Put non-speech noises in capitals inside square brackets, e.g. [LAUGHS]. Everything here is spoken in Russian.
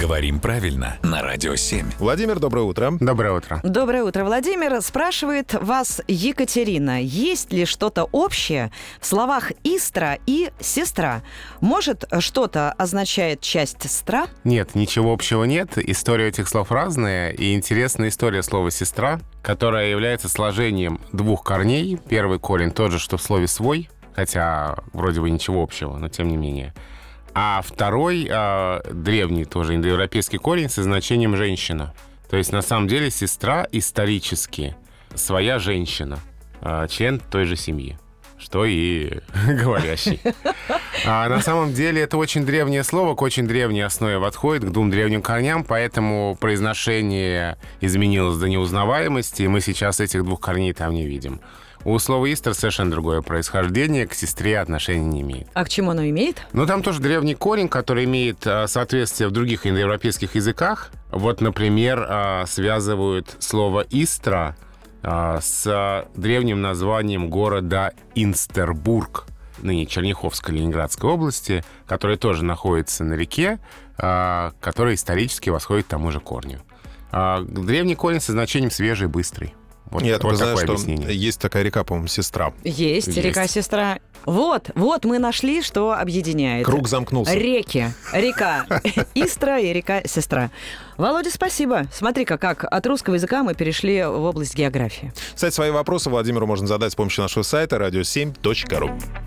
Говорим правильно на Радио 7. Владимир, доброе утро. Доброе утро. Доброе утро, Владимир. Спрашивает вас Екатерина, есть ли что-то общее в словах «истра» и «сестра»? Может, что-то означает часть «стра»? Нет, ничего общего нет. История этих слов разная. И интересная история слова «сестра», которая является сложением двух корней. Первый корень тот же, что в слове «свой», хотя вроде бы ничего общего, но тем не менее. А второй, э, древний тоже индоевропейский корень со значением «женщина». То есть, на самом деле, сестра исторически своя женщина, э, член той же семьи что и [LAUGHS] говорящий. А на самом деле это очень древнее слово, к очень древней основе отходит, к двум древним корням, поэтому произношение изменилось до неузнаваемости, и мы сейчас этих двух корней там не видим. У слова «истер» совершенно другое происхождение, к сестре отношения не имеет. А к чему оно имеет? Ну, там тоже древний корень, который имеет а, соответствие в других индоевропейских языках. Вот, например, а, связывают слово «истра» а, с древним названием города Инстербург, ныне Черняховской Ленинградской области, который тоже находится на реке, который исторически восходит к тому же корню. Древний корень со значением «свежий», «быстрый». Вот, Я вот знаю, что объяснение. есть такая река, по-моему, Сестра. Есть, есть. река Сестра. Вот, вот мы нашли, что объединяет. Круг замкнулся. Реки, река [LAUGHS] Истра и река Сестра. Володя, спасибо. Смотри-ка, как от русского языка мы перешли в область географии. Кстати, свои вопросы Владимиру можно задать с помощью нашего сайта radio7.ru.